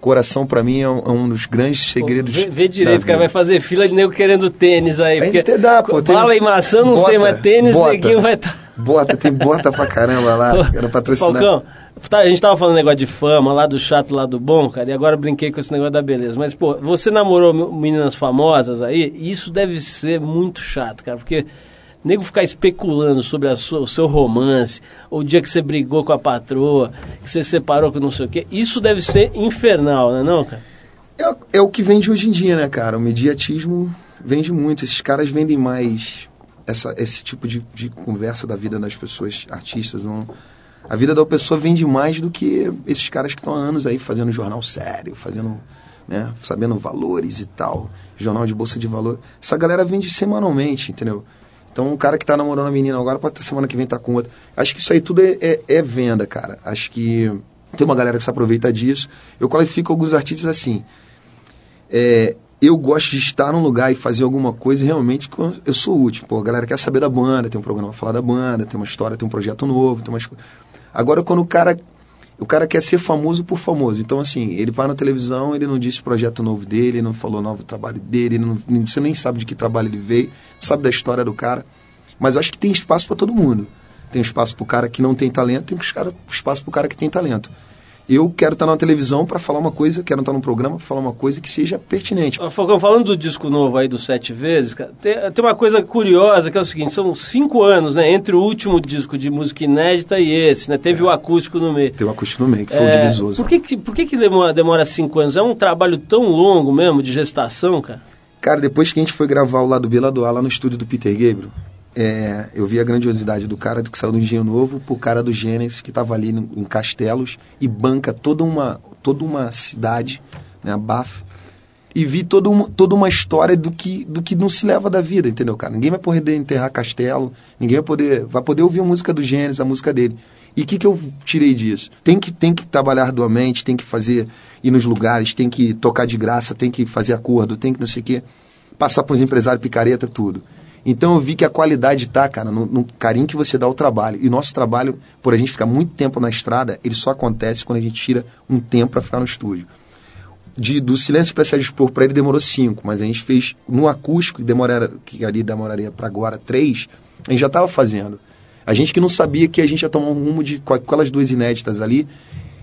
coração pra mim é um, é um dos grandes segredos. Vê, vê direito, cara, vai fazer fila de nego querendo tênis aí. A Porque até dá, pô. bala e maçã, não sei, bota, mas tênis, bota. neguinho vai estar. Bota, tem bota pra caramba lá. Quero patrocinar. Falcão, tá, a gente tava falando negócio de fama, lá do chato, lá do bom, cara, e agora eu brinquei com esse negócio da beleza. Mas, pô, você namorou meninas famosas aí, e isso deve ser muito chato, cara, porque nego ficar especulando sobre sua- o seu romance, ou o dia que você brigou com a patroa, que você separou com não sei o quê, isso deve ser infernal, né não, cara? É, é o que vende hoje em dia, né, cara? O mediatismo vende muito. Esses caras vendem mais essa, esse tipo de, de conversa da vida das pessoas, artistas. Não, a vida da pessoa vende mais do que esses caras que estão há anos aí fazendo jornal sério, fazendo, né, sabendo valores e tal, jornal de bolsa de valor. Essa galera vende semanalmente, entendeu? Então, um cara que tá namorando a menina agora, pode ter semana que vem tá com outra. Acho que isso aí tudo é, é- é venda, cara. Acho que tem uma galera que se aproveita disso. Eu qualifico alguns artistas assim. É, eu gosto de estar num lugar e fazer alguma coisa realmente que eu- sou útil. Pô, a galera quer saber da banda, tem um programa pra falar da banda, tem uma história, tem um projeto novo, tem umas Agora, quando o cara o cara quer ser famoso por famoso. Então, assim, ele vai na televisão, ele não disse o projeto novo dele, ele não falou novo trabalho dele, ele não, você nem sabe de que trabalho ele veio, sabe da história do cara. Mas eu acho que tem espaço para todo mundo. Tem espaço pro cara que não tem talento, tem espaço pro cara que tem talento. Eu quero estar na televisão para falar uma coisa, quero estar num programa para falar uma coisa que seja pertinente. Falcão, falando do disco novo aí do Sete Vezes, cara, tem, tem uma coisa curiosa que é o seguinte, são cinco anos, né, entre o último disco de música inédita e esse, né, teve o acústico no meio. Tem o acústico no meio, que foi o É, divisor. por que, que, por que, que demora, demora cinco anos? É um trabalho tão longo mesmo, de gestação, cara? Cara, depois que a gente foi gravar o lado B, lado A lá no estúdio do Peter Gabriel, é, eu vi a grandiosidade do cara que saiu do Engenho Novo pro cara do Gênesis, que tava ali no- em Castelos e banca toda uma, toda uma cidade, né, BAF, e vi toda uma, toda uma história do que, do que não se leva da vida, entendeu, cara? Ninguém vai poder enterrar Castelo, ninguém vai poder, vai poder ouvir a música do Gênesis, a música dele. E o que, que eu tirei disso? Tem que, tem que trabalhar arduamente, tem que fazer, ir nos lugares, tem que tocar de graça, tem que fazer acordo, tem que não sei o quê, passar para os empresários picareta, tudo. Então eu vi que a qualidade tá, cara, no, no carinho que você dá ao trabalho. E nosso trabalho, por a gente ficar muito tempo na estrada, ele só acontece quando a gente tira um tempo para ficar no estúdio. De, do Silêncio para se expor para ele demorou cinco, mas a gente fez no acústico, que, demorara, que ali demoraria para agora três, a gente já estava fazendo. A gente que não sabia que a gente ia tomar um rumo de com aquelas duas inéditas ali,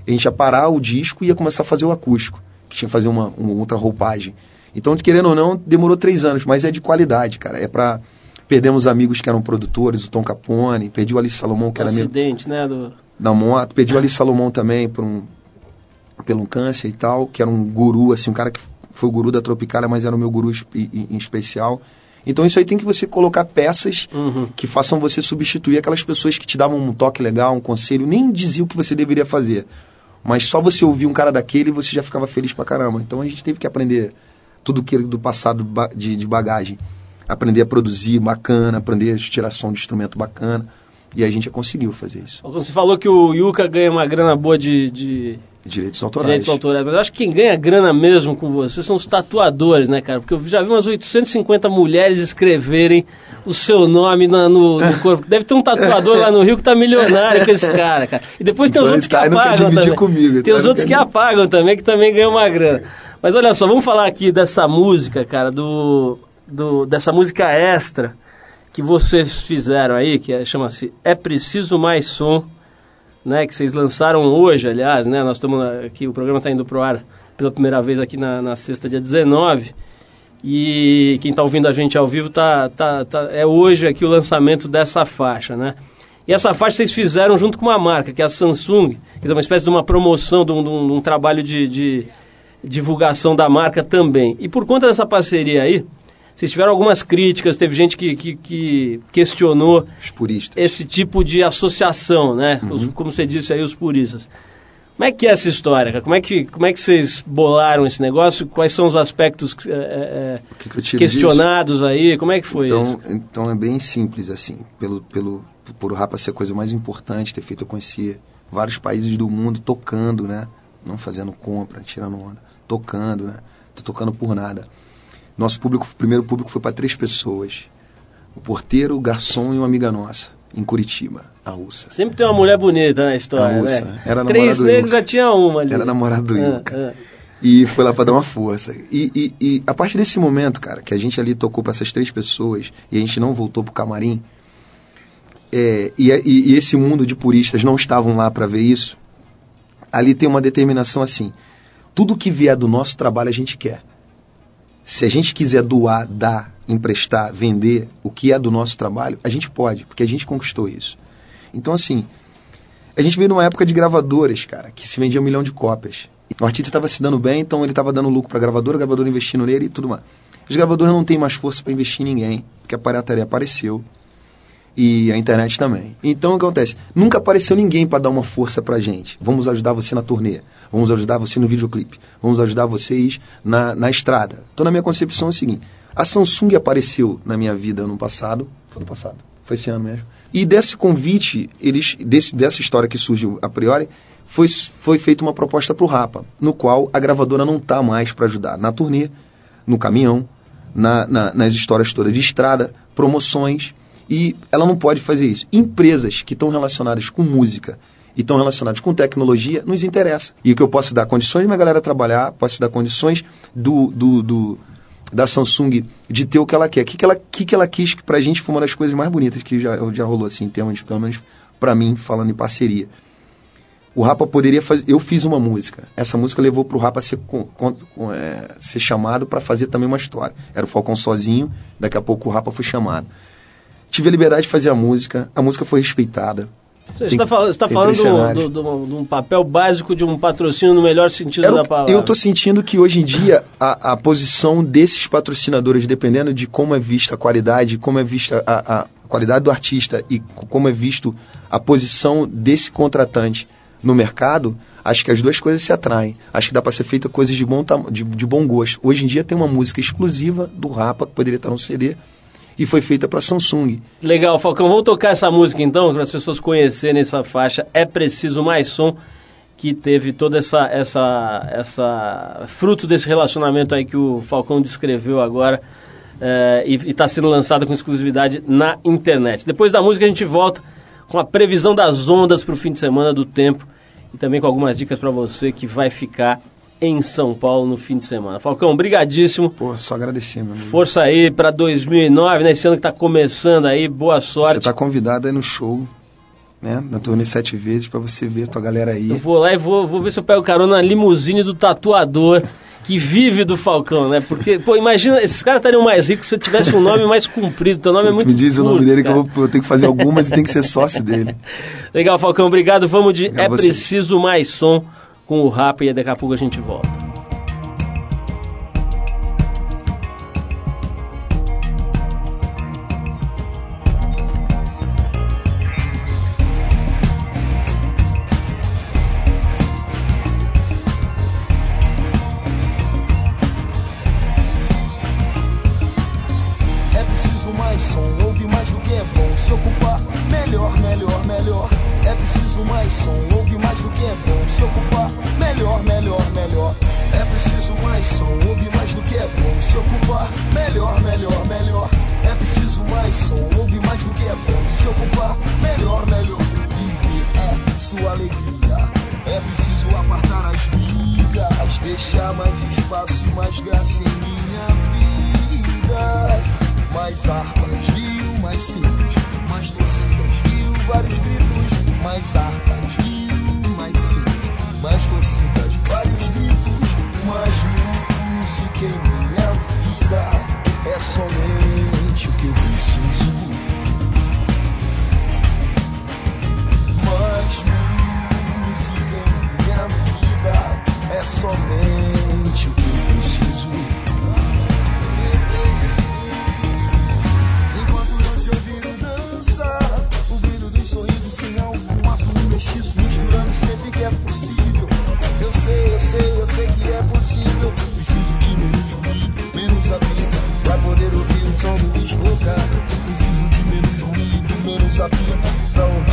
a gente ia parar o disco e ia começar a fazer o acústico, que tinha que fazer uma, uma outra roupagem. Então, querendo ou não, demorou três anos, mas é de qualidade, cara. É para Perdemos amigos que eram produtores, o Tom Capone, perdi o Alice Salomão, que era meu acidente, né? Do... na moto. Perdi o Alice Salomão também por um, pelo um câncer e tal, que era um guru, assim, um cara que foi o guru da Tropicália, mas era o meu guru em, especial. Então isso aí tem que você colocar peças Uhum. que façam você substituir aquelas pessoas que te davam um toque legal, um conselho, nem diziam o que você deveria fazer. Mas só você ouvir um cara daquele você já ficava feliz pra caramba. Então a gente teve que aprender tudo que do passado de, de bagagem. Aprender a produzir bacana, aprender a tirar som de instrumento bacana. E a gente conseguiu fazer isso. Você falou que o Yuka ganha uma grana boa de, de Direitos autorais. direitos autorais, mas eu acho que quem ganha grana mesmo com você são os tatuadores, né, cara? Porque eu já vi umas 850 mulheres escreverem o seu nome na- no, no corpo. Deve ter um tatuador lá no Rio que tá milionário com esse cara, cara. E depois tem os Então outros que tá- apagam também. comigo, tem tá? os outros que apagam também, que também ganham uma grana. Mas olha só, vamos falar aqui dessa música, cara, do, do dessa música extra que vocês fizeram aí, que é- chama-se É Preciso Mais Som, né, que vocês lançaram hoje, aliás, né, nós estamos aqui, o programa está indo pro ar pela primeira vez aqui na, na sexta, dia 19, e quem está ouvindo a gente ao vivo tá, tá, tá, é hoje aqui o lançamento dessa faixa, né? E essa faixa vocês fizeram junto com uma marca, que é a Samsung, quer dizer, uma espécie de uma promoção, de um, de um- de um trabalho de, de divulgação da marca também. E por conta dessa parceria aí, vocês tiveram algumas críticas, teve gente que, que, que questionou Os puristas. esse tipo de associação, né? Os- como você disse aí, os puristas. Como é que é essa história, cara? Como é que, como é que vocês bolaram esse negócio? Quais são os aspectos é, é, que, que questionados aí? Como é que foi Então, isso? então é bem simples assim. Pelo, pelo, por o Rapa ser a coisa mais importante ter feito, eu conheci vários países do mundo tocando, né? Não fazendo compra, tirando onda. Tocando, né? Tô tocando por nada. Nosso público, o primeiro público foi para três pessoas. o porteiro, o garçom e uma amiga nossa, em Curitiba, a russa. Sempre tem uma mulher bonita na história, A russa. né? Era Três negros já tinha uma ali. Era namorado do Ah, Ilka. ah. E foi lá pra dar uma força. E, e- e a partir desse momento, cara, que a gente ali tocou pra essas três pessoas e a gente não voltou pro camarim, é, e, e- e esse mundo de puristas não estavam lá pra ver isso, ali tem uma determinação assim: tudo que vier do nosso trabalho a gente quer. Se a gente quiser doar, dar, emprestar, vender o que é do nosso trabalho, a gente pode, porque a gente conquistou isso. Então, assim, a gente veio numa época de gravadoras, cara, que se vendia um milhão de cópias. O artista estava se dando bem, então ele estava dando lucro para a gravadora, a gravadora investindo nele e tudo mais. As gravadoras não têm mais força para investir em ninguém, porque a pirataria apareceu e a internet também. Então o que acontece? Nunca apareceu ninguém para dar uma força pra gente. Vamos ajudar você na turnê, vamos ajudar você no videoclipe, vamos ajudar vocês na, na estrada. Então na minha concepção é o seguinte: a Samsung apareceu na minha vida ano passado, foi ano passado, foi esse ano mesmo. E desse convite, eles, desse, dessa história que surgiu a priori, foi, foi feita uma proposta para o Rapa, no qual a gravadora não está mais para ajudar na turnê, no caminhão, na- na- nas histórias todas de estrada, promoções, e ela não pode fazer isso. Empresas que estão relacionadas com música e estão relacionadas com tecnologia, nos interessa. E o que eu posso dar condições de minha galera trabalhar, posso dar condições do, do, do- da Samsung de ter o que ela quer. O que, que, ela, que, que ela quis que pra gente foi uma das coisas mais bonitas que já, já rolou, assim, em termos, pelo menos pra mim, falando em parceria. O Rapa poderia fazer. Eu fiz uma música. Essa música levou pro Rapa ser, com- com- é, ser chamado para fazer também uma história. Era o Falcão sozinho, daqui a pouco o Rapa foi chamado. Tive a liberdade de fazer a música, a música foi respeitada. Você Tem- está falando, tá tem falando do- do- um papel básico de um patrocínio no melhor sentido da palavra. eu tô sentindo que hoje em dia a, a posição desses patrocinadores, dependendo de como é vista a qualidade, como é vista a, a qualidade do artista e como é visto a posição desse contratante no mercado, acho que as duas coisas se atraem. Acho que dá para ser feita coisas de bom, de, de bom gosto. Hoje em dia tem uma música exclusiva do Rapa, que poderia estar no CD, e foi feita para Samsung. Legal, Falcão. Vamos tocar essa música então, para as pessoas conhecerem essa faixa. É preciso mais som que teve toda essa essa essa fruto desse relacionamento aí que o Falcão descreveu agora eh, e está sendo lançada com exclusividade na internet. Depois da música a gente volta com a previsão das ondas para o fim de semana do tempo e também com algumas dicas para você que vai ficar em São Paulo no fim de semana. Falcão, brigadíssimo. Pô, só agradecer, meu amigo. Força aí para 2009, né? Esse ano que tá começando aí, boa sorte. Você tá convidado aí no show, né? Na turnê sete vezes, para você ver a tua galera aí. Eu vou lá e vou, vou ver se eu pego carona na limusine do tatuador que vive do Falcão, né? Porque, pô, imagina, esses caras estariam mais ricos se eu tivesse um nome mais comprido. Teu nome é muito me diz o nome curto, dele que cara. eu, vou, eu tenho que fazer algumas e tem que ser sócio dele. Legal, Falcão, obrigado. Vamos de Obrigado É a vocês. Preciso Mais Som com o Rapa e daqui a pouco a gente volta. É preciso mais som, ouve mais do que é bom. Se ocupar, melhor, melhor, melhor. Preciso mais som, ouve mais do que é bom. Se ocupar, melhor, melhor, melhor. É preciso mais som, ouve mais do que é bom. Se ocupar, melhor, melhor, melhor. É preciso mais som, ouve mais do que é bom. Se ocupar, melhor, melhor. Viver é sua alegria. É preciso apartar as brigas, deixar mais espaço e mais graça em minha vida. Mais harpas, viu? Mais simples, mais torcidas, viu? Vários gritos, mais viu? Mais simples, mais torcidas, vários gritos, mais música em minha vida. É somente o que eu preciso. Mais música em minha vida. É somente o que eu preciso. Poder ouvir o som do desbocar. Preciso de menos ruído, menos apito, pra ouvir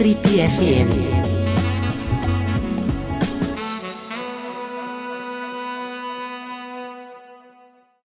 Trip FM.